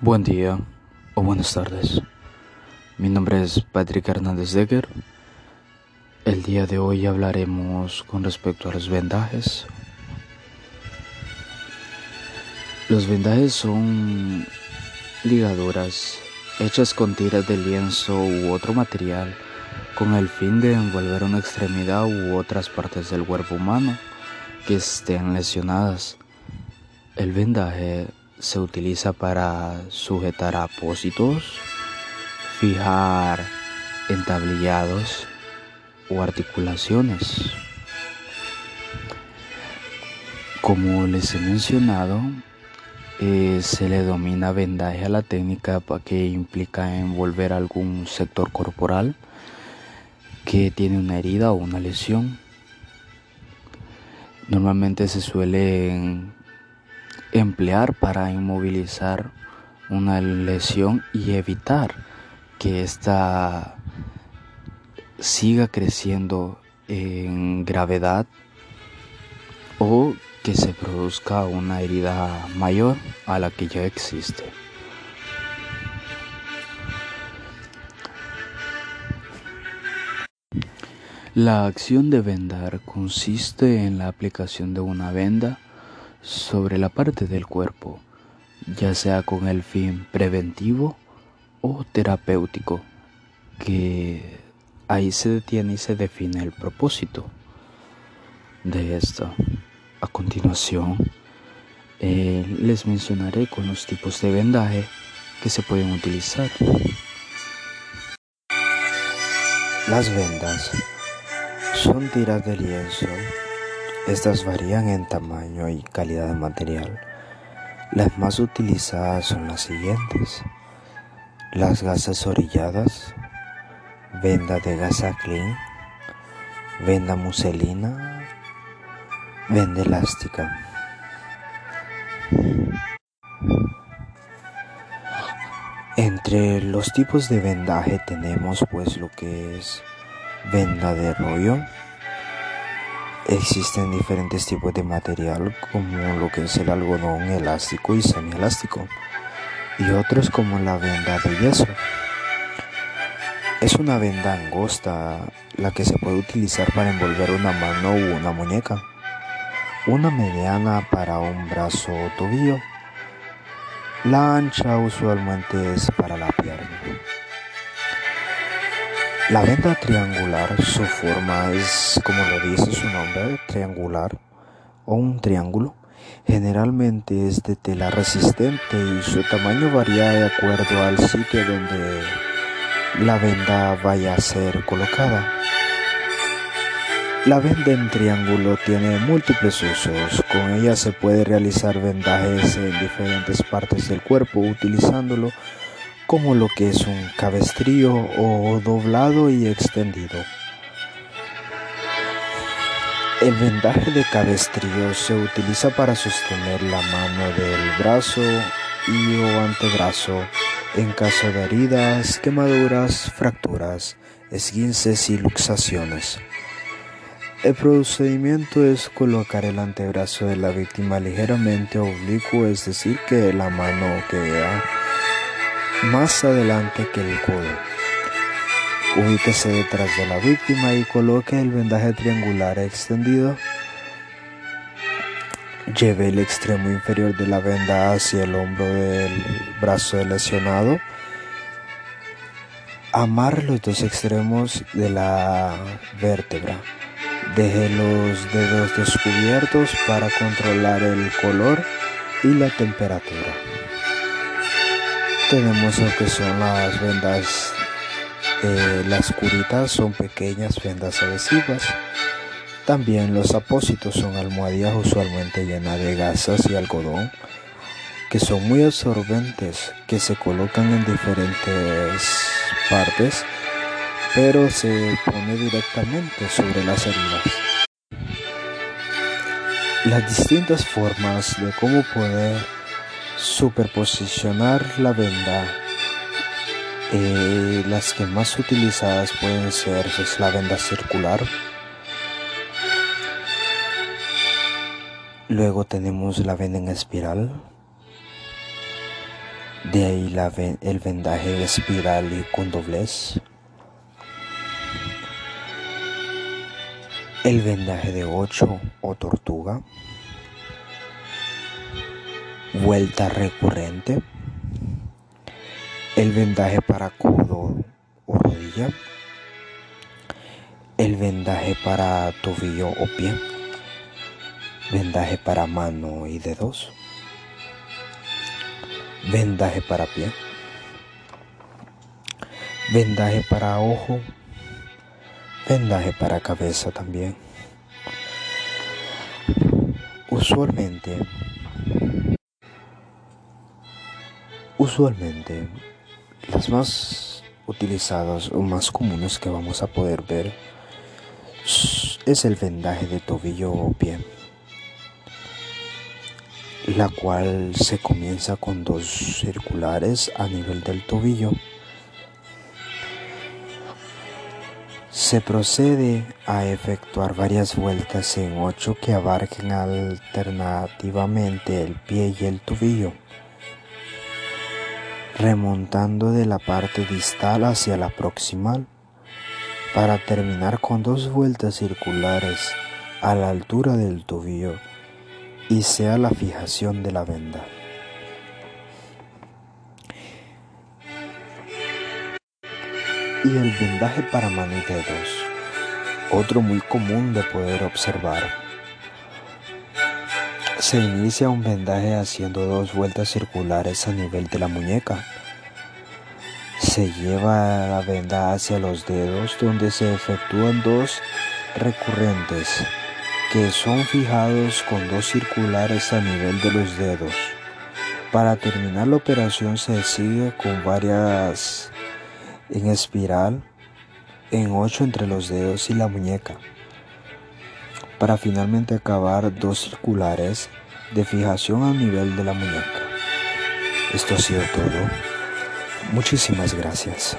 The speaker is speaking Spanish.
Buen día o buenas tardes. Mi nombre es Patrick Hernández Decker. El día de hoy hablaremos con respecto a los vendajes. Los vendajes son ligaduras hechas con tiras de lienzo u otro material con el fin de envolver una extremidad u otras partes del cuerpo humano que estén lesionadas. El vendaje se utiliza para sujetar apósitos, fijar entablillados o articulaciones. Como les he mencionado, eh, se le domina vendaje a la técnica que implica envolver algún sector corporal que tiene una herida o una lesión. Normalmente se suelen emplear para inmovilizar una lesión y evitar que ésta siga creciendo en gravedad o que se produzca una herida mayor a la que ya existe. La acción de vendar consiste en la aplicación de una venda sobre la parte del cuerpo, ya sea con el fin preventivo o terapéutico, que ahí se detiene y se define el propósito de esto. A continuación, eh, les mencionaré con los tipos de vendaje que se pueden utilizar. Las vendas son tiras de lienzo. Estas varían en tamaño y calidad de material. Las más utilizadas son las siguientes. Las gasas orilladas, venda de gasa clean, venda muselina, venda elástica. Entre los tipos de vendaje tenemos pues lo que es venda de rollo. Existen diferentes tipos de material como lo que es el algodón elástico y semielástico y otros como la venda de yeso. Es una venda angosta la que se puede utilizar para envolver una mano u una muñeca. Una mediana para un brazo o tobillo. La ancha usualmente es para la pierna. La venda triangular, su forma es, como lo dice su nombre, triangular o un triángulo. Generalmente es de tela resistente y su tamaño varía de acuerdo al sitio donde la venda vaya a ser colocada. La venda en triángulo tiene múltiples usos. Con ella se puede realizar vendajes en diferentes partes del cuerpo utilizándolo como lo que es un cabestrillo o doblado y extendido. El vendaje de cabestrillo se utiliza para sostener la mano del brazo y o antebrazo en caso de heridas, quemaduras, fracturas, esguinces y luxaciones. El procedimiento es colocar el antebrazo de la víctima ligeramente oblicuo, es decir, que la mano queda más adelante que el codo. Ubíquese detrás de la víctima y coloque el vendaje triangular extendido. Lleve el extremo inferior de la venda hacia el hombro del brazo lesionado. Amarre los dos extremos de la vértebra. Deje los dedos descubiertos para controlar el color y la temperatura tenemos lo que son las vendas, eh, las curitas son pequeñas vendas adhesivas. También los apósitos son almohadillas usualmente llenas de gasas y algodón que son muy absorbentes, que se colocan en diferentes partes, pero se pone directamente sobre las heridas. Las distintas formas de cómo poder superposicionar la venda. Eh, las que más utilizadas pueden ser es la venda circular. Luego tenemos la venda en espiral. De ahí el vendaje espiral y con doblez. El vendaje de 8 o tortuga. Vuelta recurrente. El vendaje para codo o rodilla. El vendaje para tobillo o pie. Vendaje para mano y dedos. Vendaje para pie. Vendaje para ojo. Vendaje para cabeza también. Usualmente, usualmente, las más utilizadas o más comunes que vamos a poder ver es el vendaje de tobillo o pie, la cual se comienza con dos circulares a nivel del tobillo. Se procede a efectuar varias vueltas en ocho que abarquen alternativamente el pie y el tobillo, remontando de la parte distal hacia la proximal para terminar con dos vueltas circulares a la altura del tobillo y sea la fijación de la venda. Y el vendaje para mano y dedos, otro muy común de poder observar. Se inicia un vendaje haciendo dos vueltas circulares a nivel de la muñeca se lleva la venda hacia los dedos donde se efectúan dos recurrentes que son fijados con dos circulares a nivel de los dedos. Para terminar la operación se sigue con varias en espiral en ocho entre los dedos y la muñeca. Para finalmente acabar dos circulares de fijación a nivel de la muñeca. Esto ha sido todo. Muchísimas gracias.